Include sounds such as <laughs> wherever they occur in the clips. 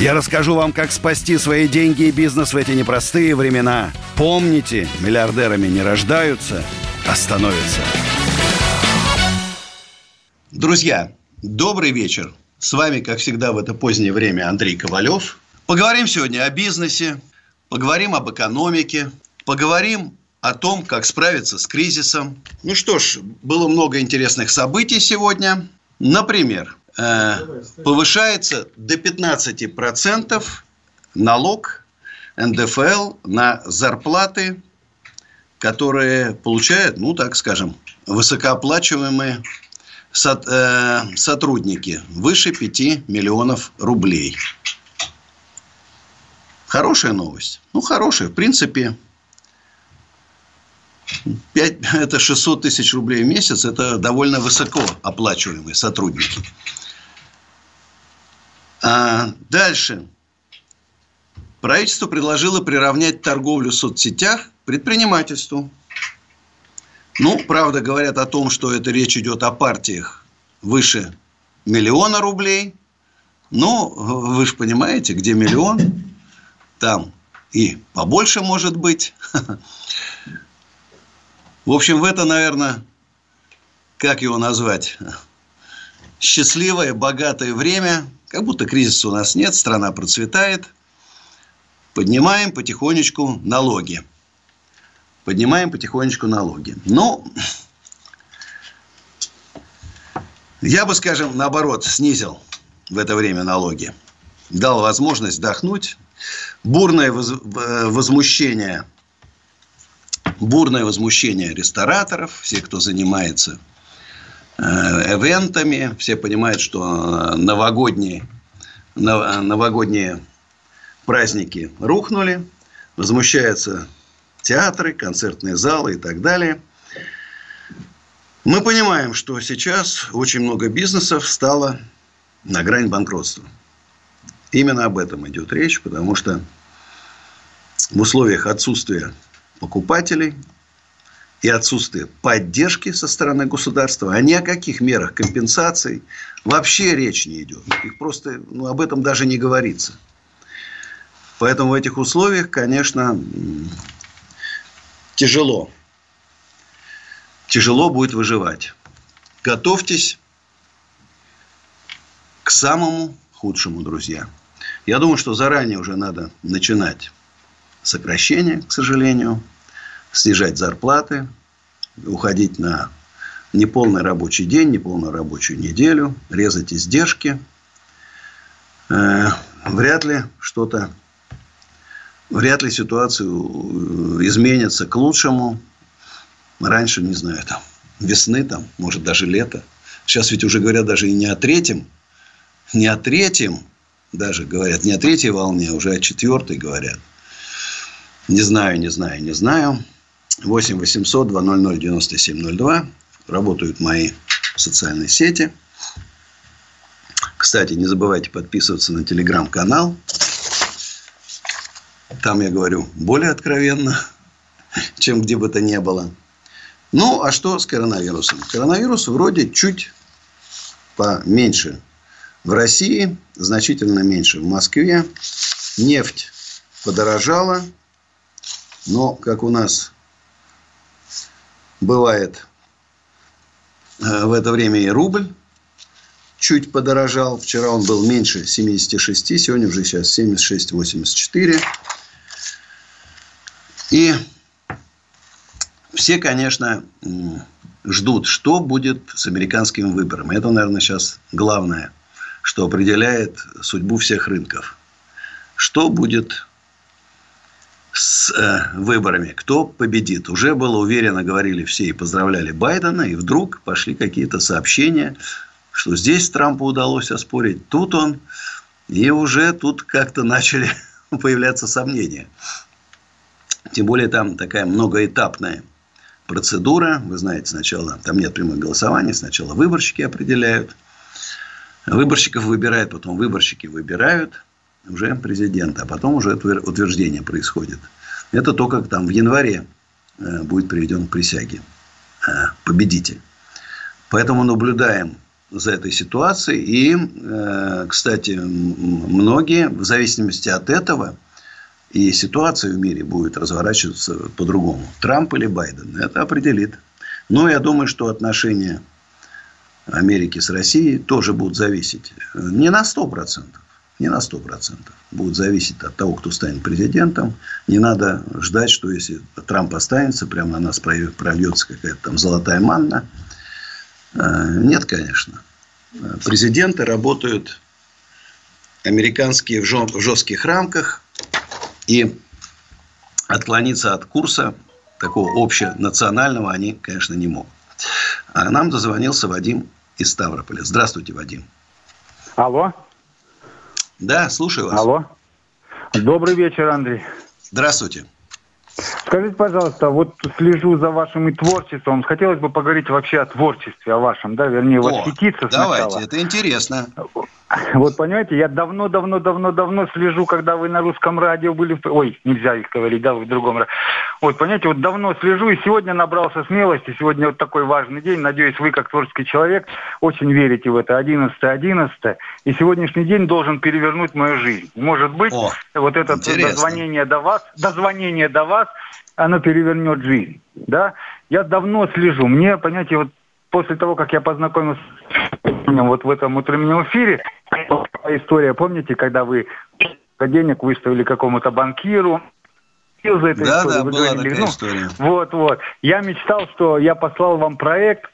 Я расскажу вам, как спасти свои деньги и бизнес в эти непростые времена. Помните, миллиардерами не рождаются, а становятся. Друзья, добрый вечер. С вами, как всегда, в это позднее время Андрей Ковалев. Поговорим сегодня о бизнесе, поговорим об экономике, поговорим о том, как справиться с кризисом. Ну что ж, было много интересных событий сегодня. Например, повышается до 15% налог НДФЛ на зарплаты, которые получают, ну так скажем, высокооплачиваемые э, сотрудники выше 5 миллионов рублей. Хорошая новость. Ну, хорошая. В принципе, 5, <laughs> это 600 тысяч рублей в месяц. Это довольно высоко оплачиваемые сотрудники. А дальше. Правительство предложило приравнять торговлю в соцсетях к предпринимательству. Ну, правда, говорят о том, что это речь идет о партиях выше миллиона рублей. Но вы же понимаете, где миллион, там и побольше может быть. <laughs> В общем, в это, наверное, как его назвать, счастливое, богатое время, как будто кризиса у нас нет, страна процветает. Поднимаем потихонечку налоги. Поднимаем потихонечку налоги. Ну, я бы, скажем, наоборот, снизил в это время налоги. Дал возможность вдохнуть. Бурное возмущение бурное возмущение рестораторов, всех, кто занимается э, эвентами. Все понимают, что новогодние, новогодние праздники рухнули. Возмущаются театры, концертные залы и так далее. Мы понимаем, что сейчас очень много бизнесов стало на грани банкротства. Именно об этом идет речь, потому что в условиях отсутствия покупателей и отсутствие поддержки со стороны государства, а ни о каких мерах компенсации вообще речь не идет. Их просто ну, об этом даже не говорится. Поэтому в этих условиях, конечно, тяжело. Тяжело будет выживать. Готовьтесь к самому худшему, друзья. Я думаю, что заранее уже надо начинать сокращение, к сожалению, снижать зарплаты, уходить на неполный рабочий день, неполную рабочую неделю, резать издержки. Э, вряд ли что-то, вряд ли ситуацию изменится к лучшему. Раньше, не знаю, там, весны, там, может, даже лето. Сейчас ведь уже говорят даже и не о третьем, не о третьем, даже говорят, не о третьей волне, а уже о четвертой говорят. Не знаю, не знаю, не знаю. 8 800 200 9702. Работают мои социальные сети. Кстати, не забывайте подписываться на телеграм-канал. Там я говорю более откровенно, <laughs> чем где бы то ни было. Ну, а что с коронавирусом? Коронавирус вроде чуть поменьше в России, значительно меньше в Москве. Нефть подорожала, но, как у нас бывает э, в это время и рубль чуть подорожал. Вчера он был меньше 76, сегодня уже сейчас 76,84. И все, конечно, ждут, что будет с американскими выборами. Это, наверное, сейчас главное, что определяет судьбу всех рынков. Что будет с э, выборами, кто победит. Уже было уверенно, говорили все и поздравляли Байдена, и вдруг пошли какие-то сообщения, что здесь Трампу удалось оспорить, тут он И уже тут как-то начали <laughs> появляться сомнения. Тем более там такая многоэтапная процедура. Вы знаете, сначала там нет прямых голосований, сначала выборщики определяют. Выборщиков выбирают, потом выборщики выбирают уже президента, а потом уже утверждение происходит. Это то, как там в январе э, будет приведен к присяге э, победитель. Поэтому наблюдаем за этой ситуацией. И, э, кстати, многие, в зависимости от этого, и ситуация в мире будет разворачиваться по-другому. Трамп или Байден. Это определит. Но я думаю, что отношения Америки с Россией тоже будут зависеть. Не на 100%. Не на 100%. Будут зависеть от того, кто станет президентом. Не надо ждать, что если Трамп останется, прямо на нас прольется какая-то там золотая манна. Э, нет, конечно. Президенты работают американские в жестких рамках. И отклониться от курса такого общенационального они, конечно, не могут. А нам дозвонился Вадим из Ставрополя. Здравствуйте, Вадим. Алло. Да, слушаю вас. Алло. Добрый вечер, Андрей. Здравствуйте. Скажите, пожалуйста, вот слежу за вашим и творчеством. Хотелось бы поговорить вообще о творчестве, о вашем, да, вернее, восхититься О, давайте, это интересно. Вот, понимаете, я давно-давно-давно-давно слежу, когда вы на русском радио были... Ой, нельзя их говорить, да, вы в другом радио. Вот, понимаете, вот давно слежу, и сегодня набрался смелости. Сегодня вот такой важный день. Надеюсь, вы, как творческий человек, очень верите в это. 11 11 И сегодняшний день должен перевернуть мою жизнь. Может быть, О, вот это дозвонение до вас, дозвонение до вас, оно перевернет жизнь. Да? Я давно слежу. Мне, понимаете, вот после того, как я познакомился вот в этом утреннем эфире, история, помните, когда вы денег выставили какому-то банкиру, за этой да, историей. Да, вы была говорили, такая ну, история. Вот, вот. Я мечтал, что я послал вам проект,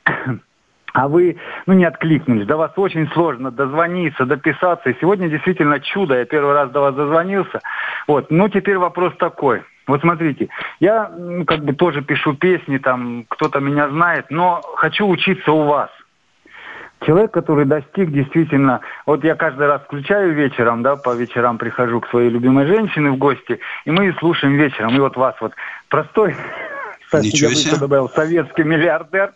а вы, ну, не откликнулись. До вас очень сложно дозвониться, дописаться. И сегодня действительно чудо. Я первый раз до вас дозвонился. Вот. Ну, теперь вопрос такой. Вот смотрите, я ну, как бы тоже пишу песни, там кто-то меня знает, но хочу учиться у вас. Человек, который достиг действительно... Вот я каждый раз включаю вечером, да, по вечерам прихожу к своей любимой женщине в гости, и мы слушаем вечером. И вот вас вот простой, <laughs> Ничего себе. добавил, советский миллиардер,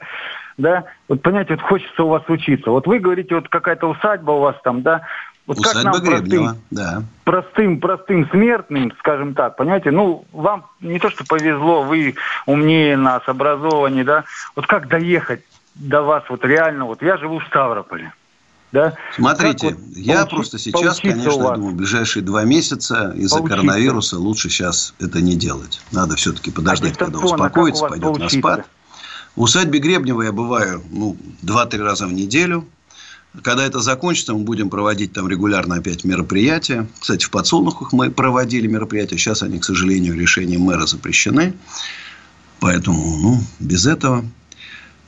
да, вот понимаете, вот хочется у вас учиться. Вот вы говорите, вот какая-то усадьба у вас там, да, вот Усадьба как нам простым, да. простым, простым смертным, скажем так, понимаете, ну, вам не то, что повезло, вы умнее нас, образованнее, да, вот как доехать до вас вот реально, вот я живу в Ставрополе, да? Смотрите, вот я просто сейчас, конечно, думаю, ближайшие два месяца из-за коронавируса лучше сейчас это не делать. Надо все-таки подождать, а когда успокоится, пойдет поучиться? на спад. В усадьбе Гребнева я бываю ну, 2-3 раза в неделю. Когда это закончится, мы будем проводить там регулярно опять мероприятия. Кстати, в подсолнухах мы проводили мероприятия. Сейчас они, к сожалению, решением мэра запрещены. Поэтому, ну, без этого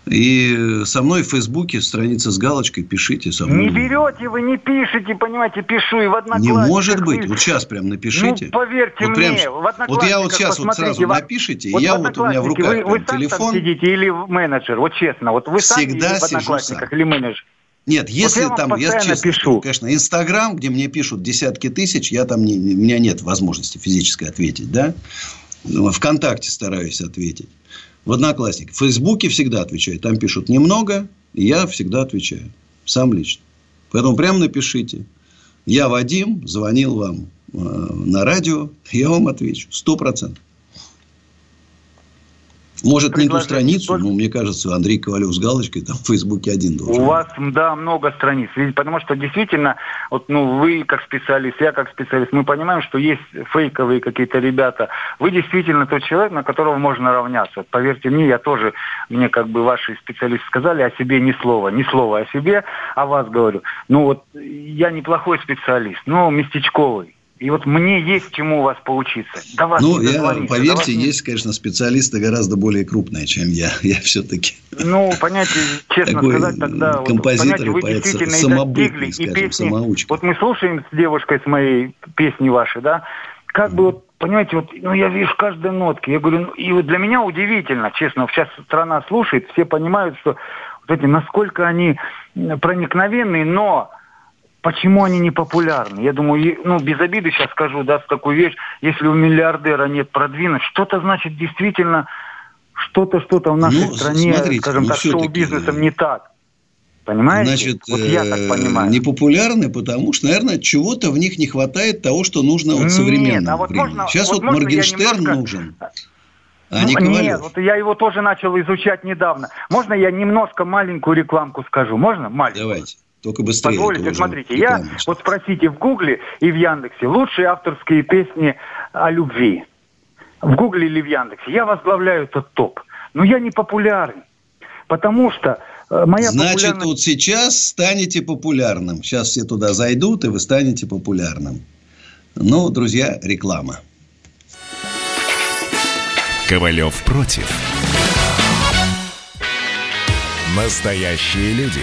и со мной в Фейсбуке страница с галочкой пишите со мной. Не берете вы, не пишете, понимаете, пишу и в одноклассниках. Не может быть, вот сейчас прям напишите. Ну, поверьте вот прям, мне, в Вот я вот сейчас вот сразу напишите, вот я вот у меня в руках вы, вы телефон. сидите или менеджер, вот честно, вот вы Всегда сами в одноклассниках сам. или менеджер. Нет, если вот я там, я честно пишу. конечно, Инстаграм, где мне пишут десятки тысяч, я там не, у меня нет возможности физически ответить, да. Вконтакте стараюсь ответить в Одноклассниках. В Фейсбуке всегда отвечаю. Там пишут немного, и я всегда отвечаю. Сам лично. Поэтому прямо напишите. Я Вадим, звонил вам э, на радио, я вам отвечу. Сто процентов. Может, не ту страницу, но мне кажется, Андрей Ковалев с галочкой там в Фейсбуке один должен. У вас, да, много страниц. Потому что действительно, вот, ну, вы как специалист, я как специалист, мы понимаем, что есть фейковые какие-то ребята. Вы действительно тот человек, на которого можно равняться. Поверьте мне, я тоже, мне как бы ваши специалисты сказали о себе ни слова, ни слова о себе, о вас говорю. Ну вот, я неплохой специалист, но местечковый. И вот мне есть чему у вас поучиться. До вас ну, я, поверьте, вас есть, конечно, специалисты гораздо более крупные, чем я. <laughs> Я все-таки... Ну, понятие, честно такой сказать, тогда... Композитор вот, понятие, вы действительно самобытный, и скажем, песни, самоучка. Вот мы слушаем с девушкой с моей песни ваши, да, как бы вот, понимаете, вот, ну, я вижу каждой нотки. Я говорю, ну, и вот для меня удивительно, честно, сейчас страна слушает, все понимают, что вот эти, насколько они проникновенные, но Почему они не популярны? Я думаю, ну, без обиды сейчас скажу, да, такую вещь, если у миллиардера нет продвинуть, что-то значит действительно, что-то, что-то в нашей ну, стране, смотрите, скажем ну, так, шоу-бизнесом не так. Понимаете? Значит, вот я так э, понимаю. непопулярны, потому что, наверное, чего-то в них не хватает того, что нужно вот современному Нет, а вот времени. Можно, Сейчас вот, вот Моргенштерн немножко... нужен. А не ну, Нет, вот я его тоже начал изучать недавно. Можно я немножко маленькую рекламку скажу? Можно? Маленькую. Давайте. Только быстрее. Позволите, смотрите, я вот спросите в Гугле и в Яндексе лучшие авторские песни о любви. В Гугле или в Яндексе. Я возглавляю этот топ. Но я не популярен. Потому что э, моя Значит, популярность... вот сейчас станете популярным. Сейчас все туда зайдут, и вы станете популярным. Ну, друзья, реклама. Ковалев против. Настоящие люди.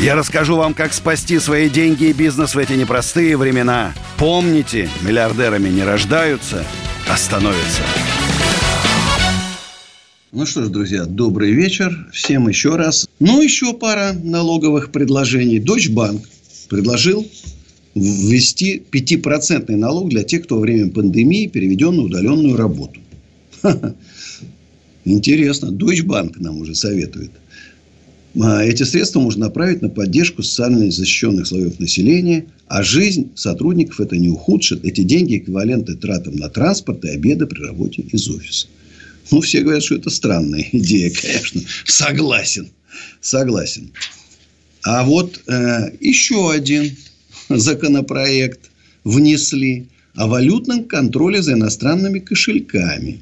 Я расскажу вам, как спасти свои деньги и бизнес в эти непростые времена. Помните, миллиардерами не рождаются, а становятся. Ну что ж, друзья, добрый вечер. Всем еще раз. Ну, еще пара налоговых предложений. Дочь банк предложил ввести 5% налог для тех, кто во время пандемии переведен на удаленную работу. <laughs> Интересно. Deutsche Bank нам уже советует. А эти средства можно направить на поддержку социально защищенных слоев населения, а жизнь сотрудников это не ухудшит. Эти деньги эквиваленты тратам на транспорт и обеды при работе из офиса. Ну, все говорят, что это странная <laughs> идея, конечно. Согласен. Согласен. А вот э, еще один <laughs> законопроект внесли о валютном контроле за иностранными кошельками.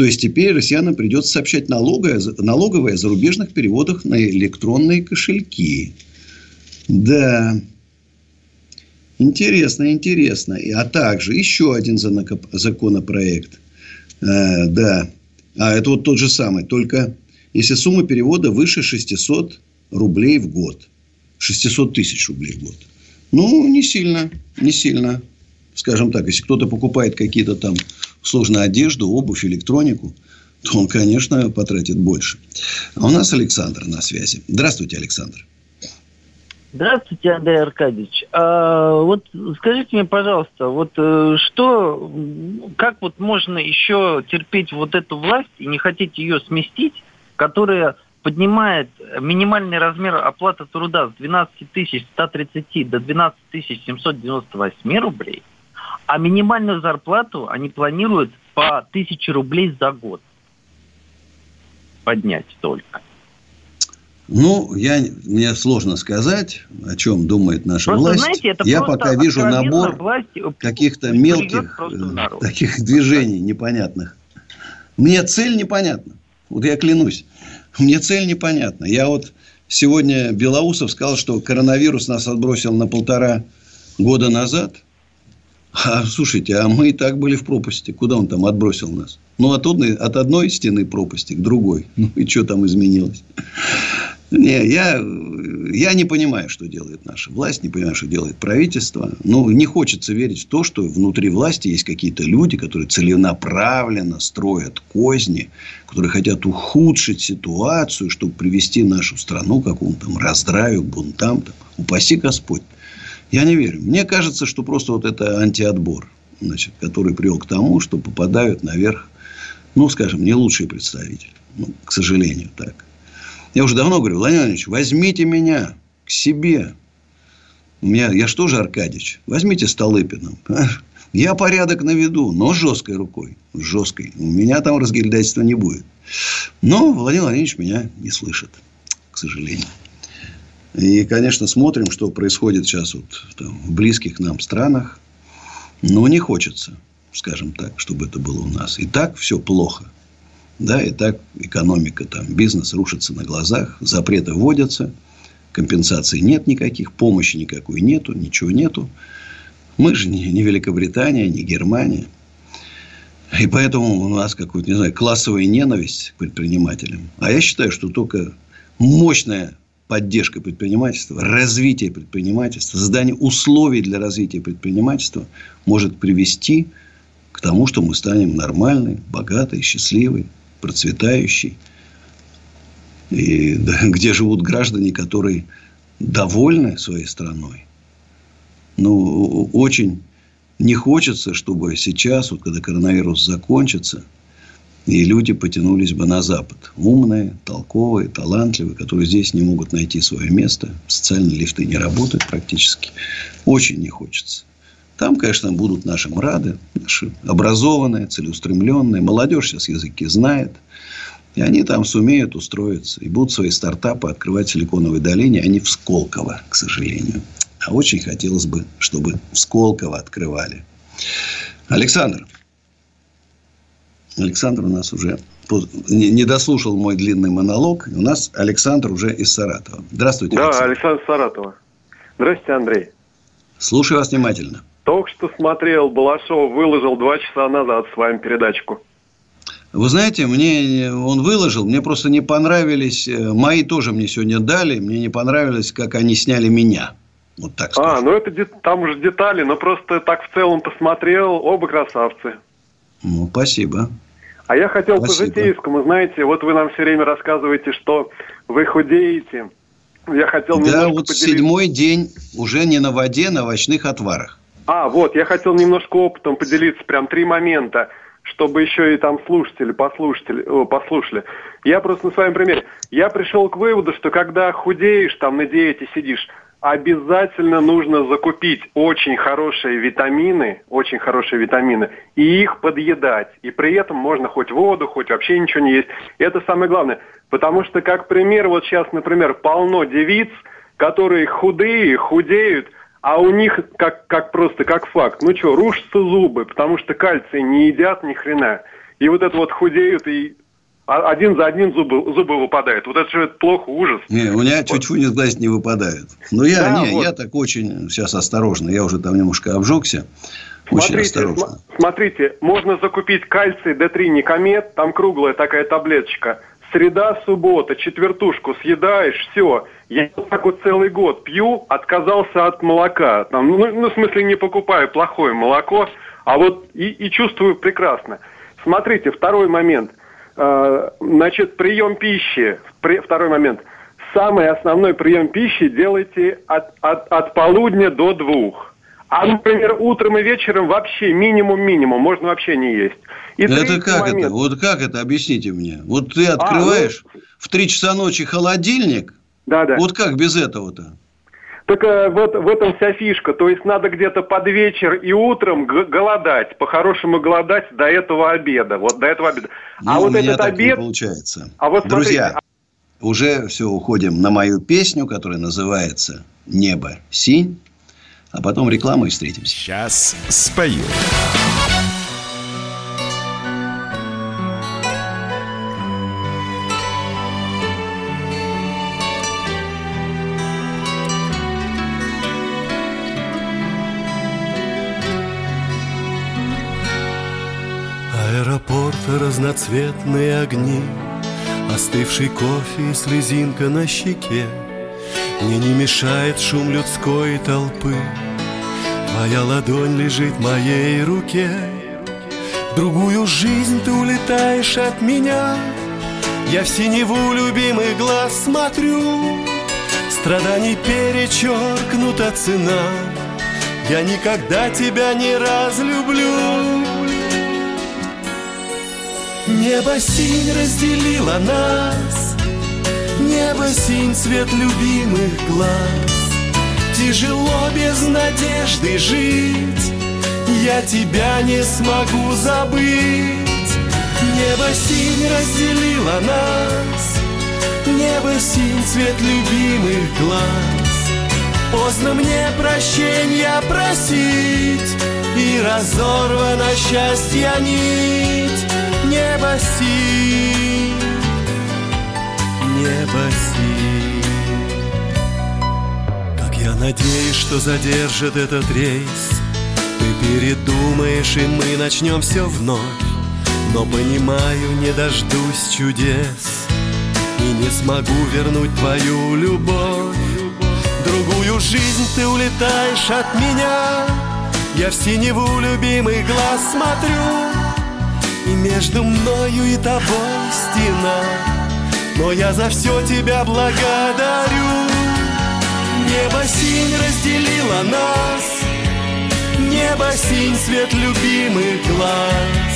То есть теперь россиянам придется сообщать налоговое, налоговое о зарубежных переводах на электронные кошельки. Да. Интересно, интересно. А также еще один законопроект. А, да. А это вот тот же самый. Только если сумма перевода выше 600 рублей в год. 600 тысяч рублей в год. Ну, не сильно. Не сильно. Скажем так, если кто-то покупает какие-то там сложную одежду, обувь, электронику, то он, конечно, потратит больше. А у нас Александр на связи. Здравствуйте, Александр. Здравствуйте, Андрей Аркадьевич. А, вот скажите мне, пожалуйста, вот э, что, как вот можно еще терпеть вот эту власть и не хотеть ее сместить, которая поднимает минимальный размер оплаты труда с 12 130 до 12 798 рублей, а минимальную зарплату они планируют по 1000 рублей за год поднять только. Ну, я, мне сложно сказать, о чем думает наша просто, власть. Знаете, это я пока вижу набор каких-то мелких э, таких движений непонятных. Мне цель непонятна. Вот я клянусь. Мне цель непонятна. Я вот сегодня Белоусов сказал, что коронавирус нас отбросил на полтора года назад – а, слушайте, а мы и так были в пропасти. Куда он там отбросил нас? Ну, от одной, от одной стены пропасти к другой. <laughs> Ну, и что там изменилось? Не, я, я не понимаю, что делает наша власть, не понимаю, что делает правительство. Ну, не хочется верить в то, что внутри власти есть какие-то люди, которые целенаправленно строят козни, которые хотят ухудшить ситуацию, чтобы привести нашу страну к какому-то там раздравию, бунтам. Там. Упаси Господь. Я не верю. Мне кажется, что просто вот это антиотбор, значит, который привел к тому, что попадают наверх, ну, скажем, не лучшие представители. Ну, к сожалению, так. Я уже давно говорю, Владимир Владимирович, возьмите меня к себе. У меня, я что же Аркадьевич? Возьмите Столыпиным. <laughs> Я порядок наведу, но жесткой рукой. Жесткой. У меня там разгильдательства не будет. Но Владимир Владимирович меня не слышит, к сожалению. И, конечно, смотрим, что происходит сейчас вот, там, в близких нам странах. Но не хочется, скажем так, чтобы это было у нас. И так все плохо. Да, и так экономика, там, бизнес рушится на глазах, запреты вводятся. компенсаций нет никаких, помощи никакой нету, ничего нету. Мы же не, не Великобритания, не Германия. И поэтому у нас какая-то, не знаю, классовая ненависть к предпринимателям. А я считаю, что только мощная поддержка предпринимательства, развитие предпринимательства, создание условий для развития предпринимательства может привести к тому, что мы станем нормальной, богатой, счастливой, процветающей. И <laughs> да, где живут граждане, которые довольны своей страной. Ну, очень не хочется, чтобы сейчас, вот когда коронавирус закончится, и люди потянулись бы на Запад. Умные, толковые, талантливые, которые здесь не могут найти свое место. Социальные лифты не работают практически. Очень не хочется. Там, конечно, будут нашим рады. Наши образованные, целеустремленные. Молодежь сейчас языки знает. И они там сумеют устроиться. И будут свои стартапы открывать в Силиконовой долине, а не в Сколково, к сожалению. А очень хотелось бы, чтобы в Сколково открывали. Александр. Александр у нас уже не дослушал мой длинный монолог. У нас Александр уже из Саратова. Здравствуйте, Да, Александр, Александр Саратова. Здравствуйте, Андрей. Слушаю вас внимательно. Только что смотрел, Балашов выложил два часа назад с вами передачку. Вы знаете, мне он выложил, мне просто не понравились, э, мои тоже мне сегодня дали, мне не понравилось, как они сняли меня. Вот так скажу. А, ну это там уже детали, но просто так в целом посмотрел, оба красавцы. Ну, спасибо. А я хотел спасибо. по житейскому, знаете, вот вы нам все время рассказываете, что вы худеете. Я хотел да, вот поделиться. седьмой день уже не на воде, на овощных отварах. А, вот, я хотел немножко опытом поделиться, прям три момента, чтобы еще и там слушатели, послушатели, о, послушали. Я просто на своем примере. Я пришел к выводу, что когда худеешь, там на диете сидишь, обязательно нужно закупить очень хорошие витамины, очень хорошие витамины, и их подъедать. И при этом можно хоть воду, хоть вообще ничего не есть. Это самое главное. Потому что, как пример, вот сейчас, например, полно девиц, которые худые, худеют, а у них, как, как просто, как факт, ну что, рушатся зубы, потому что кальций не едят ни хрена. И вот это вот худеют и один за одним зубы, зубы выпадают. Вот это же плохо, ужас. Не, у меня чуть-чуть из глаз не выпадают. Но я, да, не, вот. я так очень сейчас осторожно. Я уже там немножко обжегся. Очень смотрите, осторожно. Смотрите, можно закупить кальций D3 Никомет, там круглая такая таблеточка. Среда, суббота, четвертушку съедаешь, все. Я вот так вот целый год пью, отказался от молока. Там, ну, ну, в смысле, не покупаю плохое молоко, а вот и, и чувствую прекрасно. Смотрите, второй момент. А, значит, прием пищи, второй момент. Самый основной прием пищи делайте от, от, от полудня до двух. А, например, утром и вечером вообще минимум-минимум, можно вообще не есть. И это как момент. это? Вот как это? Объясните мне. Вот ты открываешь а, ну... в 3 часа ночи холодильник. Да, да. Вот как без этого-то? Так э, вот в этом вся фишка. То есть надо где-то под вечер и утром голодать. По-хорошему голодать до этого обеда. Вот до этого обеда. А ну, а вот этот обед... Не получается. А вот Друзья, смотрите... уже все уходим на мою песню, которая называется «Небо синь». А потом рекламу и встретимся. Сейчас спою. Разноцветные огни Остывший кофе и слезинка на щеке. Мне не мешает шум людской толпы. Твоя ладонь лежит в моей руке. В другую жизнь ты улетаешь от меня. Я в синеву любимый глаз смотрю. Страданий перечеркнута цена. Я никогда тебя не разлюблю Небо синь разделило нас. Небо синь цвет любимых глаз. Тяжело без надежды жить. Я тебя не смогу забыть. Небо синь разделило нас. Небо синь цвет любимых глаз. Поздно мне прощения просить. И разорвано счастье нить Небо синь, небо синь. надеюсь, что задержит этот рейс. Ты передумаешь, и мы начнем все вновь. Но понимаю, не дождусь чудес. И не смогу вернуть твою любовь. Другую жизнь ты улетаешь от меня. Я в синеву любимый глаз смотрю И между мною и тобой стена. Но я за все тебя благодарю. Небо синь разделило нас. Небо синь свет любимых глаз.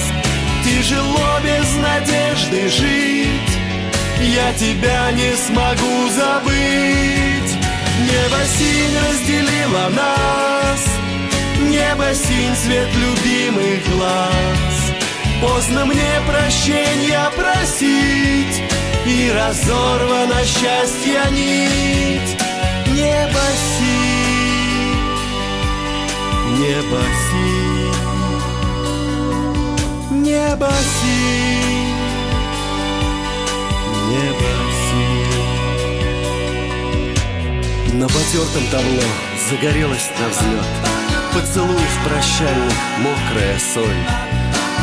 Тяжело без надежды жить. Я тебя не смогу забыть. Небо синь разделило нас. Небо синь свет любимых глаз Поздно мне прощения просить И разорвана счастья нить. Небо синь, небо синь, небо синь, небо синь. На потертом табло загорелась на взлет. Поцелуев прощальных мокрая соль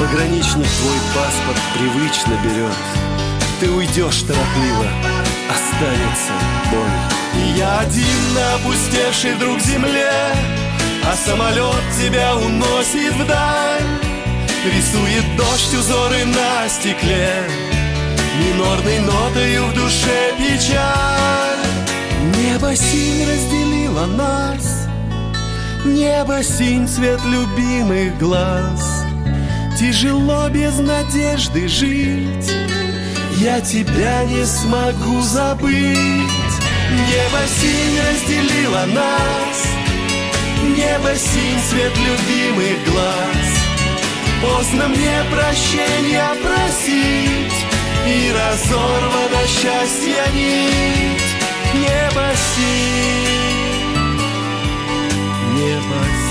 Пограничник твой паспорт привычно берет. Ты уйдешь торопливо, останется боль. И я один на опустевшей вдруг земле А самолет тебя уносит вдаль. Рисует дождь узоры на стекле Минорной нотою в душе печаль. Небо синь разделило нас Небо синь цвет любимых глаз Тяжело без надежды жить. Я тебя не смогу забыть. Небо синь разделило нас. Небо синь цвет любимых глаз. Поздно мне прощения просить И разорвано счастье нить. Небо синь. Небо синь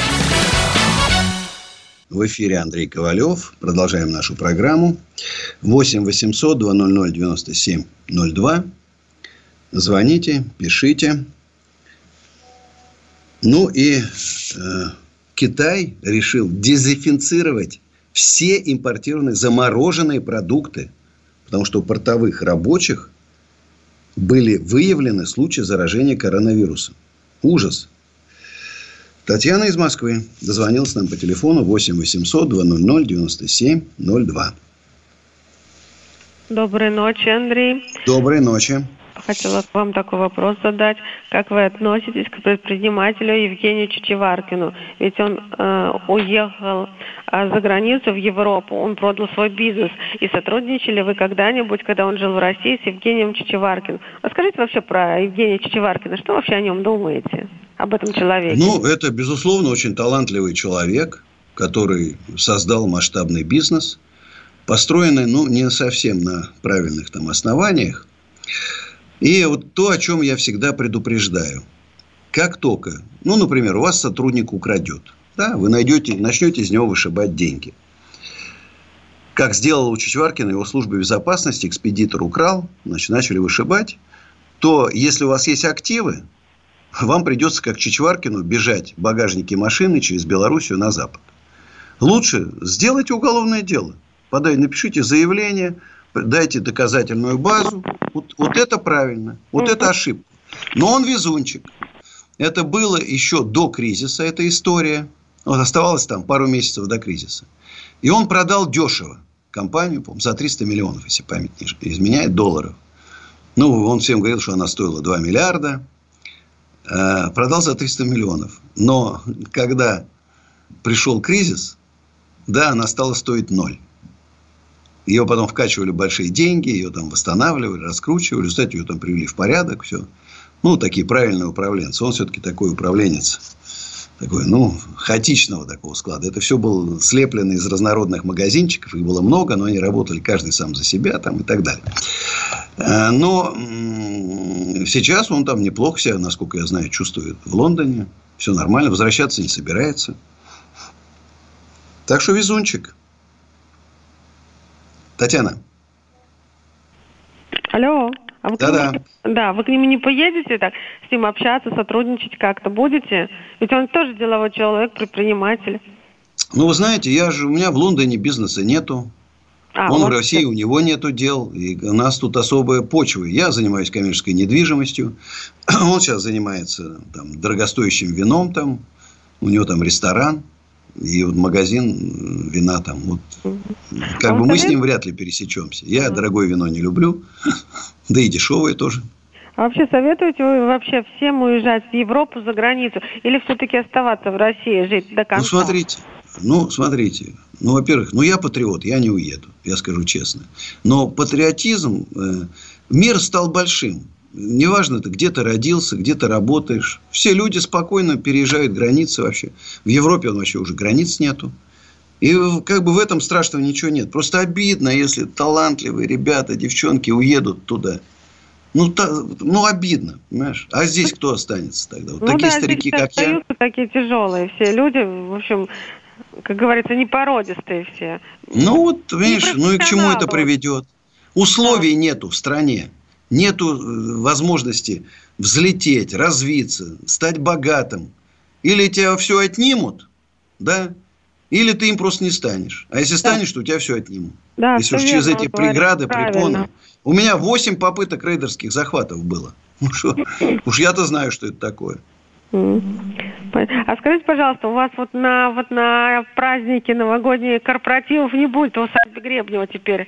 В эфире Андрей Ковалев. Продолжаем нашу программу. 8 800 200 9702. Звоните, пишите. Ну и э, Китай решил дезинфицировать все импортированные замороженные продукты, потому что у портовых рабочих были выявлены случаи заражения коронавирусом. Ужас. Татьяна из Москвы дозвонилась нам по телефону 8 800 200 9702. Доброй ночи, Андрей. Доброй ночи. Хотела вам такой вопрос задать. Как вы относитесь к предпринимателю Евгению Чичеваркину? Ведь он э, уехал э, за границу в Европу, он продал свой бизнес. И сотрудничали вы когда-нибудь, когда он жил в России, с Евгением Чичеваркиным? Расскажите вообще про Евгения Чичеваркина. Что вообще о нем думаете? Об этом человеке? Ну, это, безусловно, очень талантливый человек, который создал масштабный бизнес, построенный, ну, не совсем на правильных там основаниях. И вот то, о чем я всегда предупреждаю. Как только, ну, например, у вас сотрудник украдет, да, вы найдете, начнете из него вышибать деньги. Как сделал у Чичваркина его служба безопасности, экспедитор украл, значит, начали вышибать, то если у вас есть активы, вам придется, как Чичваркину, бежать в багажнике машины через Белоруссию на Запад. Лучше сделайте уголовное дело. Подай, напишите заявление, дайте доказательную базу. Вот, вот это правильно. Вот это ошибка. Но он везунчик. Это было еще до кризиса, эта история. Вот оставалось там пару месяцев до кризиса. И он продал дешево компанию, по за 300 миллионов, если память не изменяет, долларов. Ну, он всем говорил, что она стоила 2 миллиарда. Э, продал за 300 миллионов. Но когда пришел кризис, да, она стала стоить ноль. Ее потом вкачивали большие деньги, ее там восстанавливали, раскручивали. Кстати, ее там привели в порядок, все. Ну, такие правильные управленцы. Он все-таки такой управленец. Такой, ну, хаотичного такого склада. Это все было слеплено из разнородных магазинчиков. Их было много, но они работали каждый сам за себя там и так далее. Э, но сейчас он там неплохо себя, насколько я знаю, чувствует в Лондоне. Все нормально. Возвращаться не собирается. Так что везунчик. Татьяна. Алло. А вы Да-да. к нему, да, вы к нему не поедете так, с ним общаться, сотрудничать как-то будете? Ведь он тоже деловой человек, предприниматель. Ну, вы знаете, я же, у меня в Лондоне бизнеса нету. А, Он в вот России, у него нету дел. И у нас тут особая почва. Я занимаюсь коммерческой недвижимостью. <clears throat> Он сейчас занимается там, дорогостоящим вином. Там. У него там ресторан. И вот магазин вина там. Вот. Как А бы мы с ним вряд ли пересечемся. Я дорогое вино не люблю. <laughs> Да и дешевое тоже. А вообще советуете вы вообще всем уезжать в Европу, за границу? Или все-таки оставаться в России, жить до конца? Ну, смотрите. Ну, смотрите. Ну, во-первых, ну, я патриот, я не уеду, я скажу честно. Но патриотизм, э, мир стал большим. Неважно, ты где ты родился, где ты работаешь. Все люди спокойно переезжают границы вообще. В Европе он вообще уже границ нету. И как бы в этом страшного ничего нет. Просто обидно, если талантливые ребята, девчонки уедут туда. Ну, та- ну обидно, понимаешь? А здесь кто останется тогда? Вот Ну такие да, старики, как я. такие тяжелые все люди, в общем, как говорится, непородистые все. Ну вот, видишь, ну и к чему это приведет? Условий нету в стране. Нету э, возможности взлететь, развиться, стать богатым. Или тебя все отнимут, да? Или ты им просто не станешь. А если станешь, то у тебя все отнимут. Да, если уж через эти преграды, правильно. препоны. У меня 8 попыток рейдерских захватов было. Ну <laughs> уж я-то знаю, что это такое. А скажите, пожалуйста, у вас вот на вот на праздники новогодние корпоративов не будет в усадьбе Гребнева теперь?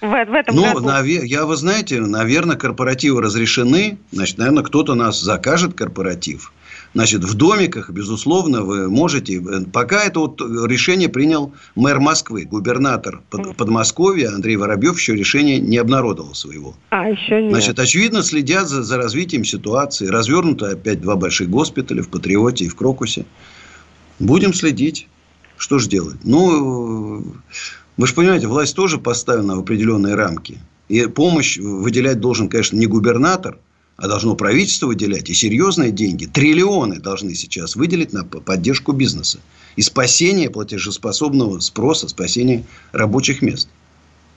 В, в этом Ну, году? наве- я, вы знаете, наверное, корпоративы разрешены. Значит, наверное, кто-то нас закажет корпоратив. Значит, в домиках, безусловно, вы можете... Пока это вот решение принял мэр Москвы, губернатор Под- Подмосковья Андрей Воробьев еще решение не обнародовал своего. А, еще нет. Значит, очевидно, следят за, за развитием ситуации. Развернуто опять два больших госпиталя в Патриоте и в Крокусе. Будем следить. Что же делать? Ну, вы же понимаете, власть тоже поставлена в определенные рамки. И помощь выделять должен, конечно, не губернатор, а должно правительство выделять. И серьезные деньги, триллионы должны сейчас выделить на поддержку бизнеса. И спасение платежеспособного спроса, спасение рабочих мест.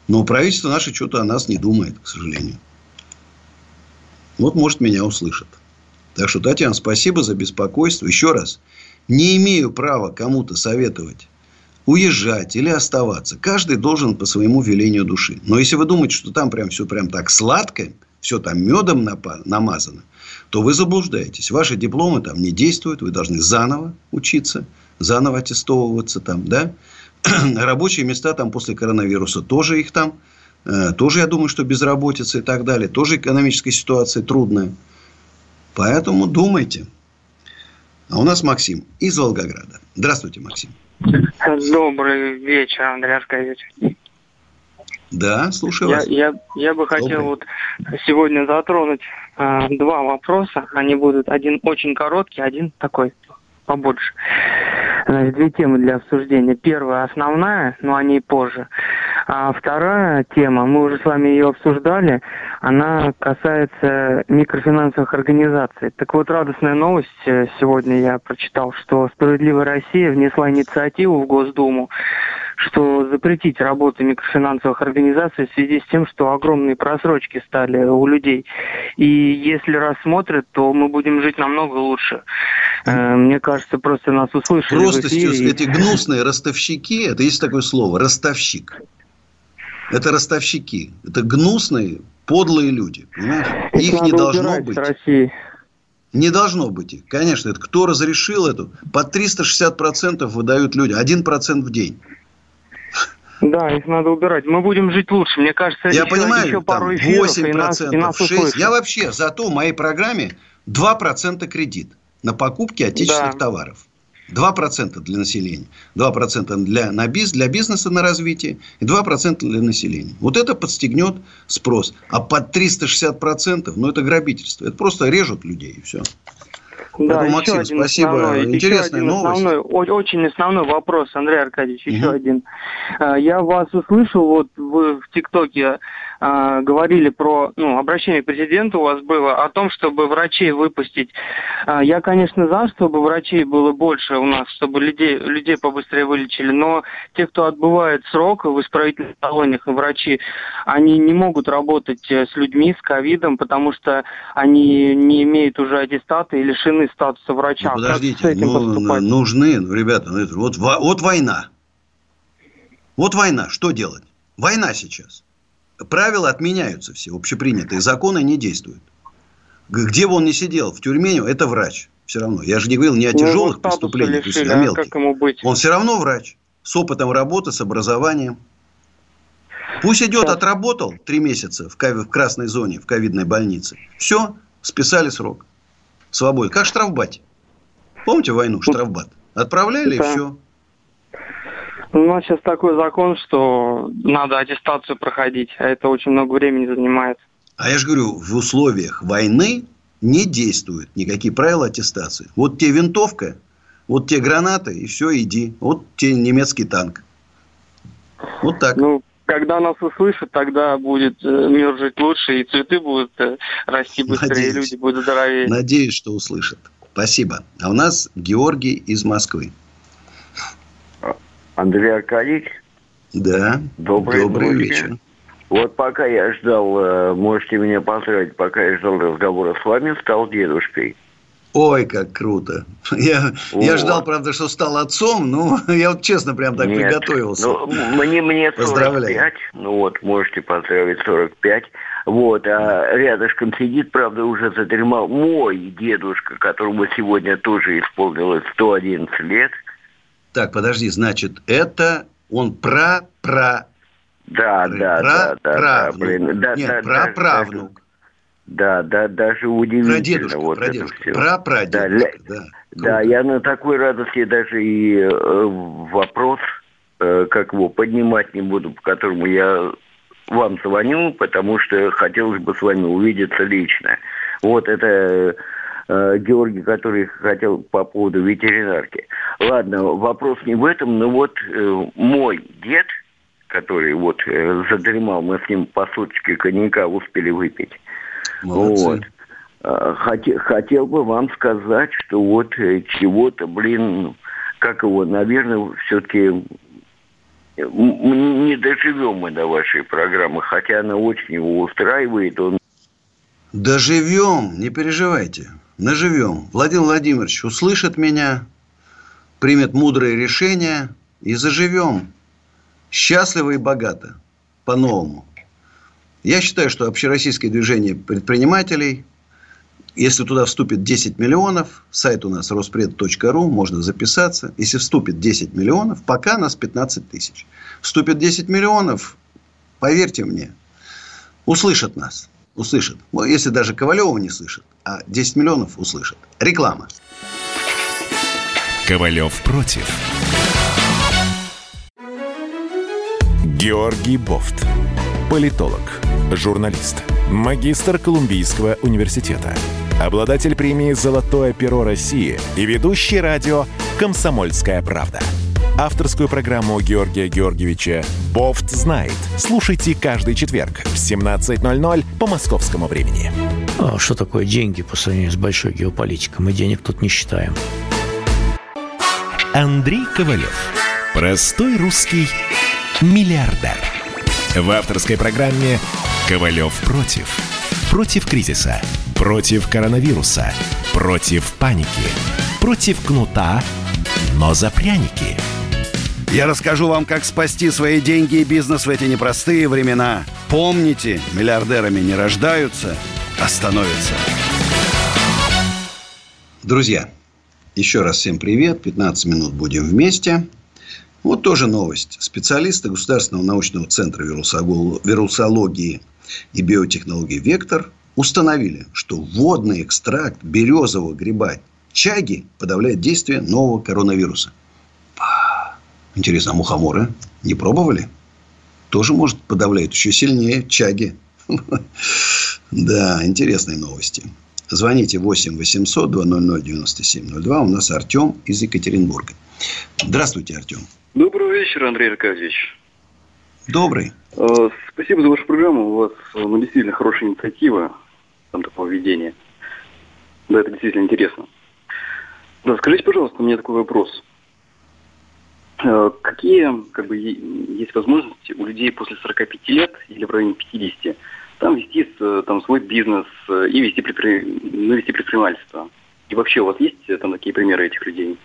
Но правительство наше что-то о нас не думает, к сожалению. Вот, может, меня услышат. Так что, Татьяна, спасибо за беспокойство. Еще раз, не имею права кому-то советовать уезжать или оставаться. Каждый должен по своему велению души. Но если вы думаете, что там прям все прям так сладко, все там медом намазано, то вы заблуждаетесь. Ваши дипломы там не действуют, вы должны заново учиться, заново аттестовываться там, да? <clears throat> Рабочие места там после коронавируса тоже их там, э, тоже, я думаю, что безработица и так далее, тоже экономическая ситуация трудная. Поэтому думайте. А у нас Максим из Волгограда. Здравствуйте, Максим. Добрый вечер, Андрей Аркадьевич. Да, слушаю Я, вас. я, я бы хотел Добрый. вот сегодня затронуть а, два вопроса. Они будут один очень короткий, один такой побольше. Значит, две темы для обсуждения. Первая основная, но о ней позже. А вторая тема, мы уже с вами ее обсуждали, она касается микрофинансовых организаций. Так вот, радостная новость э, сегодня я прочитал, что «Справедливая Россия» внесла инициативу в Госдуму, что запретить работу микрофинансовых организаций в связи с тем, что огромные просрочки стали у людей. И если рассмотрят, то мы будем жить намного лучше. Э, Мне кажется, просто нас услышали Просто эти гнусные ростовщики, это есть такое слово, ростовщик. Это ростовщики. Это гнусные, подлые люди. Понимаешь? Их не должно быть. России. Не должно быть их. Конечно, это кто разрешил эту? По 360% выдают люди. 1% в день. Да, их надо убирать. Мы будем жить лучше. Мне кажется, Я еще, понимаю, еще пару эфиров, 8%, и нас, и нас 6%. услышат. Я вообще зато в моей программе 2% кредит на покупки отечественных Да. товаров. 2% для населения, 2% для, на биз, для бизнеса на развитие и 2% для населения. Вот это подстегнет спрос. А под 360% ну это грабительство. Это просто режут людей и все. Да, Поэтому, Максим, один спасибо. Основной, Интересная еще один новость. Основной, очень основной вопрос, Андрей Аркадьевич, еще угу. один. А, я вас услышал, вот вы в ТикТоке а, говорили про, ну, обращение к президенту у вас было о том, чтобы врачей выпустить. А, я, конечно, за, чтобы врачей было больше у нас, чтобы людей, людей побыстрее вылечили, но те, кто отбывает срок в исправительных колониях, врачи, они не могут работать э, с людьми, с ковидом, потому что они не имеют уже аттестата и лишены статуса врача. Ну, подождите, ну, нужны, ну, ребята, ну, вот, вот война. Вот война, что делать? Война сейчас правила отменяются все, общепринятые, законы не действуют. Где бы он ни сидел, в тюрьме, это врач. Все равно. Я же не говорил не о тяжелых ну, преступлениях, лишили, а мелких. Быть? Он все равно врач. С опытом работы, с образованием. Пусть идет, Сейчас. отработал три месяца в, в красной зоне, в ковидной больнице. Все, списали срок. Свобода. Как штрафбат. Помните войну, штрафбат? Отправляли да. и все. У нас сейчас такой закон, что надо аттестацию проходить, а это очень много времени занимает. А я же говорю, в условиях войны не действуют никакие правила аттестации. Вот тебе винтовка, вот те гранаты, и все, иди. Вот тебе немецкий танк. Вот так. Ну, когда нас услышат, тогда будет э, мир жить лучше, и цветы будут э, расти быстрее, Надеюсь. и люди будут здоровее. Надеюсь, что услышат. Спасибо. А у нас Георгий из Москвы. Андрей Аркадьевич. Да. Добрый, Добрый вечер. Вот пока я ждал, э, можете меня поздравить, пока я ждал разговора с вами, стал дедушкой. Ой, как круто. Я, я ждал, правда, что стал отцом, но <laughs> я вот честно прям так Нет, приготовился. Ну, мне, мне 45, Поздравляю. ну вот, можете поздравить 45. Вот, а рядышком сидит, правда, уже задремал мой дедушка, которому сегодня тоже исполнилось 111 лет. Так, подожди, значит, это он пра-пра... Да, да, да, да, да, блин, да, Нет, да, праправнук. Да, да, даже удивительно. Прадедушка, вот прадедушка, это все. Прапрадедушка, да. Да, да, я на такой радости даже и э, вопрос, э, как его, поднимать не буду, по которому я вам звоню, потому что хотелось бы с вами увидеться лично. Вот это Э, Георгий, который хотел по поводу ветеринарки. Ладно, вопрос не в этом, но вот э, мой дед, который вот э, задремал, мы с ним по суточке коньяка успели выпить. Молодцы. Вот. Э, хотел, хотел бы вам сказать, что вот э, чего-то, блин, как его, наверное, все-таки не доживем мы до вашей программы, хотя она очень его устраивает. Он... Доживем, не переживайте наживем. Владимир Владимирович услышит меня, примет мудрое решение и заживем счастливо и богато, по-новому. Я считаю, что общероссийское движение предпринимателей, если туда вступит 10 миллионов, сайт у нас роспред.ру, можно записаться. Если вступит 10 миллионов, пока нас 15 тысяч. Вступит 10 миллионов, поверьте мне, услышат нас услышат. Ну, если даже Ковалева не слышит, а 10 миллионов услышат. Реклама. Ковалев против. Георгий Бофт. Политолог, журналист, магистр Колумбийского университета, обладатель премии «Золотое перо России» и ведущий радио «Комсомольская правда» авторскую программу Георгия Георгиевича «Бофт знает». Слушайте каждый четверг в 17.00 по московскому времени. А что такое деньги по сравнению с большой геополитикой? Мы денег тут не считаем. Андрей Ковалев. Простой русский миллиардер. В авторской программе «Ковалев против». Против кризиса. Против коронавируса. Против паники. Против кнута, но за пряники – я расскажу вам, как спасти свои деньги и бизнес в эти непростые времена. Помните, миллиардерами не рождаются, становятся. Друзья, еще раз всем привет. 15 минут будем вместе. Вот тоже новость. Специалисты Государственного научного центра вирусологии и биотехнологии «Вектор» установили, что водный экстракт березового гриба Чаги подавляет действие нового коронавируса. Интересно, а мухоморы не пробовали? Тоже, может, подавляет еще сильнее чаги. <laughs> Да, интересные новости. Звоните 8 800 200 9702. У нас Артем из Екатеринбурга. Здравствуйте, Артем. Добрый вечер, Андрей Аркадьевич. Добрый. Э, Спасибо за вашу программу. У вас э, ну, действительно хорошая инициатива там такого ведения. Да, это действительно интересно. Да, скажите, пожалуйста, у меня такой вопрос. Э, Какие как бы, есть возможности у людей после 45 лет или в районе 50 там вести э, там, свой бизнес э, и вести, предпри- ну, вести предпринимательство? И вообще у вас есть там такие примеры этих людей?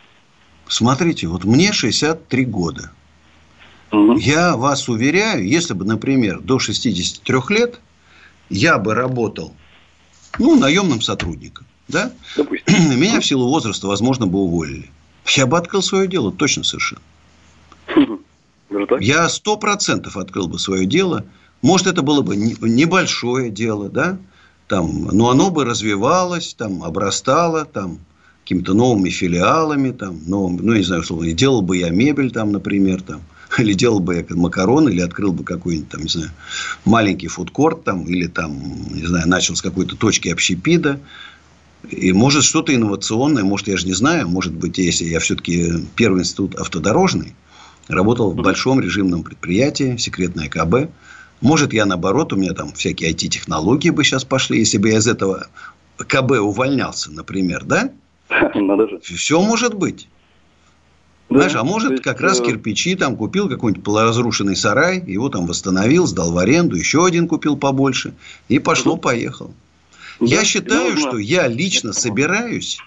Смотрите, вот мне 63 года. Я вас уверяю, если бы, например, до 63 лет я бы работал, ну, наемным сотрудником, да? <clears throat> Меня в силу возраста, возможно, бы уволили. Я бы открыл свое дело, точно совершенно. Я сто процентов открыл бы свое дело. Может, это было бы не- небольшое дело, да? Там, но оно бы развивалось, там, обрастало, там, какими-то новыми филиалами, там, новым, ну, я не знаю, условно, делал бы я мебель, там, например, там, <laughs> или делал бы я макароны, или открыл бы какой-нибудь, там, не знаю, маленький фудкорт, там, или там, не знаю, начал с какой-то точки общепита. И может что-то инновационное, может, я же не знаю, может быть, если я все-таки первый институт автодорожный, работал в большом режимном предприятии, секретное КБ. Может, я наоборот, у меня там всякие IT-технологии бы сейчас пошли, если бы я из этого КБ увольнялся, например, да? <laughs> Надо же. Все может быть. Знаешь, а может, как раз кирпичи там купил какой-нибудь полуразрушенный сарай, его там восстановил, сдал в аренду, еще один купил побольше, и пошло-поехал. Я считаю, что я лично собираюсь,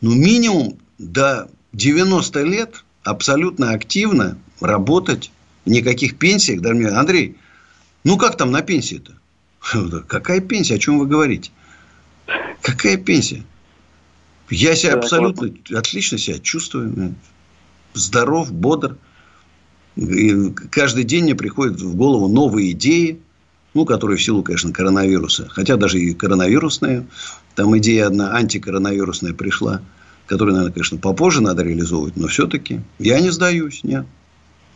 ну, минимум до 90 лет абсолютно активно работать, никаких пенсий. Даже мне, Андрей, ну, как там на пенсии-то? <laughs> Какая пенсия? О чем вы говорите? Какая пенсия? Я себя Да, абсолютно отлично себя чувствую. Здоров, бодр. И каждый день мне приходят в голову новые идеи, ну, которые в силу, конечно, коронавируса. Хотя даже и коронавирусная, там идея одна антикоронавирусная пришла, которую, наверное, конечно, попозже надо реализовывать, но все-таки я не сдаюсь, нет.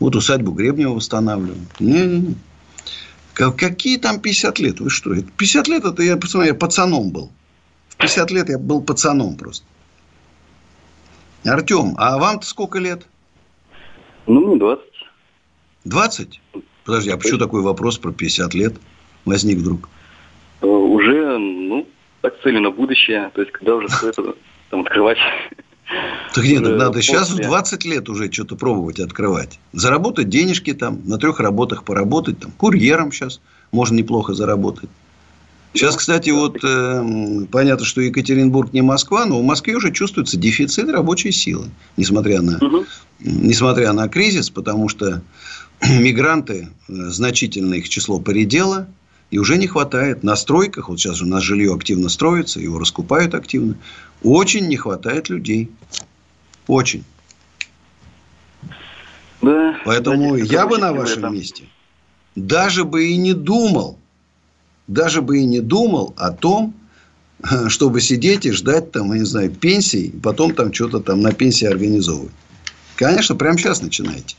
Вот усадьбу Гребнева восстанавливаю. Не-не-не. Ка- Какие там 50 лет? Вы что? 50 лет это я, посмотри, я пацаном был. В 50 лет я был пацаном просто. Артем, а вам-то сколько лет? Ну, мне 20. 20? Подожди, а почему такой вопрос про 50 лет возник вдруг? Э, Уже, ну, так цели на будущее. То есть, когда уже стоит там открывать. Так нет, Уже надо сейчас в после. 20 лет уже что-то пробовать открывать. Заработать денежки там, на трех работах поработать, там, курьером сейчас можно неплохо заработать. Сейчас, кстати, вот э, понятно, что Екатеринбург не Москва, но в Москве уже чувствуется дефицит рабочей силы, несмотря на, несмотря на кризис, потому что <clears throat> мигранты, э, значительное их число поредело, и уже не хватает на стройках, вот сейчас же у нас жилье активно строится, его раскупают активно, очень не хватает людей. Очень. Да. Поэтому знаете, я бы на вашем там- месте даже бы и не думал, даже бы и не думал о том, <laughs> чтобы сидеть и ждать там, я не знаю, пенсии, и потом там что-то там на пенсии организовывать. Конечно, прямо сейчас начинайте.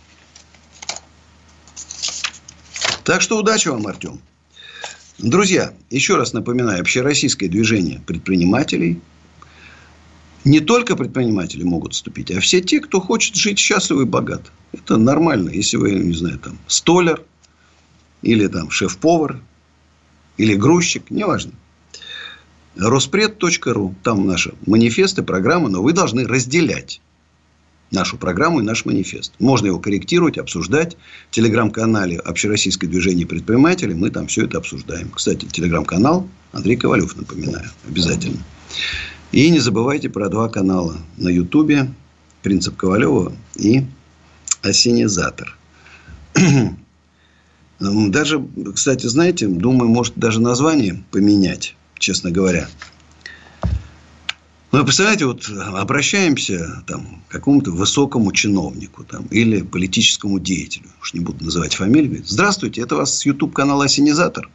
Так что удачи вам, Артем. Друзья, еще раз напоминаю, общероссийское движение предпринимателей. Не только предприниматели могут вступить, а все те, кто хочет жить счастливо и богато. Это нормально. Если вы, не знаю, там, столяр, или там шеф-повар, или грузчик, неважно. Роспред.ру. Там наши манифесты, программы, но вы должны разделять нашу программу и наш манифест. Можно его корректировать, обсуждать. В телеграм-канале Общероссийское движение предпринимателей мы там все это обсуждаем. Кстати, телеграм-канал Андрей Ковалев, напоминаю, обязательно. И не забывайте про два канала на Ютубе. Принцип Ковалева и Осенизатор. <clears throat> Даже, кстати, знаете, думаю, может даже название поменять, честно говоря. Ну, представляете, вот обращаемся там, к какому-то высокому чиновнику там, или политическому деятелю, уж не буду называть фамилию, говорит, здравствуйте, это вас с YouTube-канала «Осенизатор»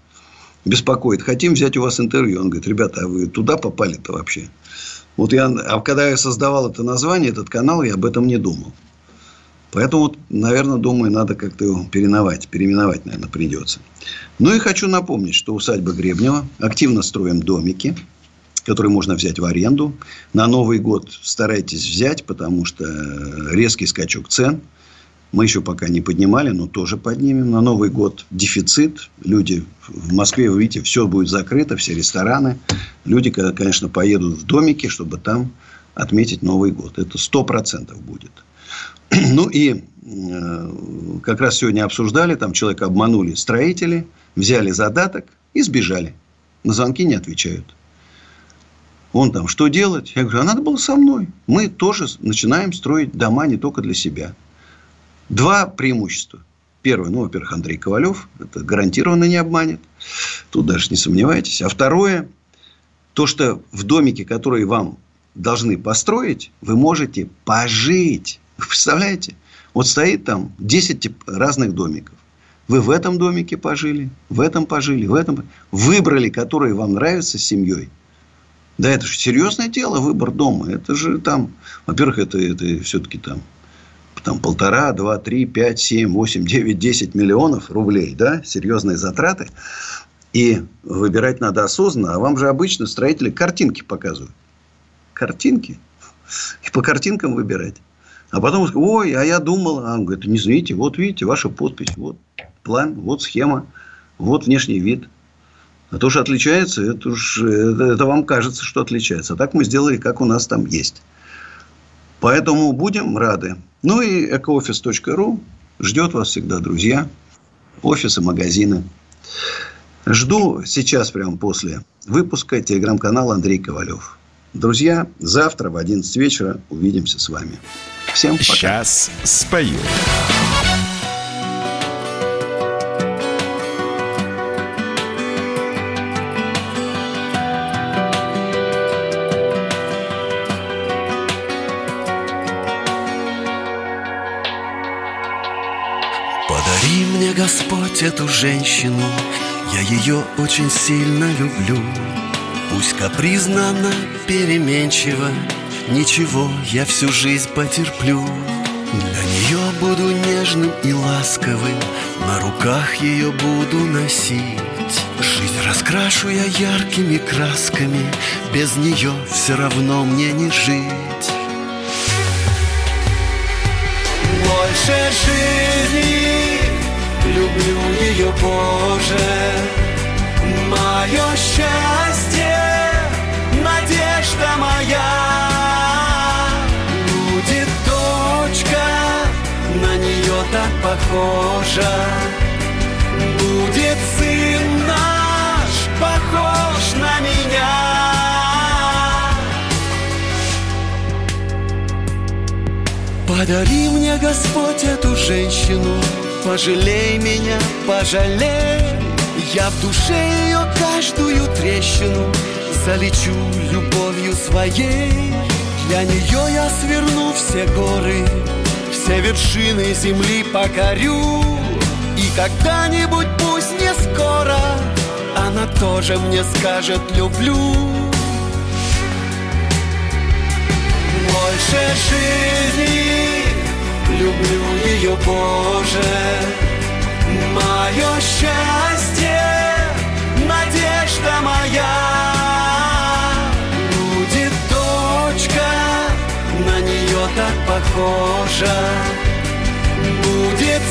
беспокоит, хотим взять у вас интервью. Он говорит, ребята, а вы туда попали-то вообще? Вот я, а когда я создавал это название, этот канал, я об этом не думал. Поэтому, вот, наверное, думаю, надо как-то его переименовать. Переименовать, наверное, придется. Ну и хочу напомнить, что усадьба Гребнева. Активно строим домики, которые можно взять в аренду. На Новый год старайтесь взять, потому что резкий скачок цен. Мы еще пока не поднимали, но тоже поднимем. На Новый год дефицит. Люди в Москве, вы видите, все будет закрыто, все рестораны. Люди, конечно, поедут в домики, чтобы там отметить Новый год. Это сто процентов будет. <clears throat> Ну и э, как раз сегодня обсуждали, там человека обманули строители, взяли задаток и сбежали. На звонки не отвечают. Он там, что делать? Я говорю, а надо было со мной. Мы тоже начинаем строить дома не только для себя. Два преимущества. Первое, ну, во-первых, Андрей Ковалев. Это гарантированно не обманет. Тут даже не сомневайтесь. А второе, то, что в домике, который вам должны построить, вы можете пожить. Вы представляете? Вот стоит там 10 разных домиков. Вы в этом домике пожили, в этом пожили, в этом. Выбрали, который вам нравится с семьей. Да, это же серьезное дело, выбор дома. Это же там, во-первых, это, это все-таки там, там полтора, два, три, пять, семь, восемь, девять, десять миллионов рублей, да, серьезные затраты. И выбирать надо осознанно. А вам же обычно строители картинки показывают. Картинки. И по картинкам выбирать. А потом, ой, а я думал, а он говорит, не извините, вот видите, ваша подпись, вот план, вот схема, вот внешний вид. А то, что отличается, это, уж, это, это вам кажется, что отличается. А так мы сделали, как у нас там есть. Поэтому будем рады. Ну и экоофис.ру ждет вас всегда, друзья. Офисы, магазины. Жду сейчас, прямо после выпуска, телеграм-канал Андрей Ковалев. Друзья, завтра в 11 вечера увидимся с вами. Всем пока. Сейчас спою. Эту женщину, я ее очень сильно люблю. Пусть капризна она, переменчива, Ничего, я всю жизнь потерплю. Для нее буду нежным и ласковым. На руках ее буду носить. Жизнь раскрашу я яркими красками. Без нее все равно мне не жить Люблю ее, Боже Мое счастье Надежда моя. Так похожа. Будет сын наш похож на меня. Подари мне, Господь, эту женщину Пожалей меня, пожалей. Я в душе ее каждую трещину Залечу любовью своей. Для нее я сверну все горы все вершины земли покорю. И когда-нибудь, пусть не скоро Она тоже мне скажет «люблю» Больше жизни Люблю ее, Боже. Мое счастье Надежда моя. Так похожа. Будет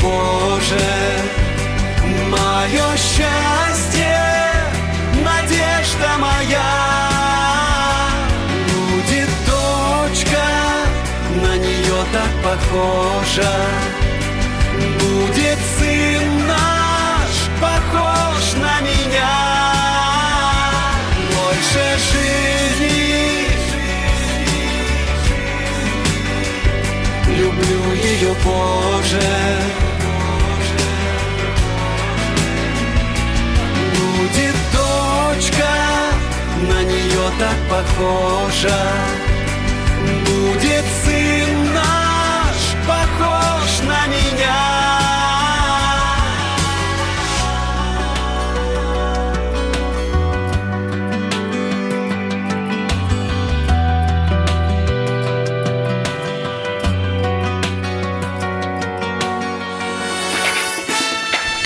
Боже, мое счастье, надежда моя. Будет дочка, на нее так похожа, позже Будет дочка, на нее так похожа. Будет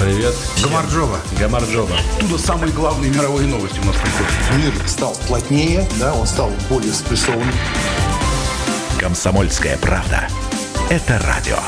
Привет. Гамарджоба. Гамарджоба. Оттуда самые главные мировые новости у нас приходят. Мир стал плотнее, да, он стал более спрессованным. Комсомольская правда. Это радио.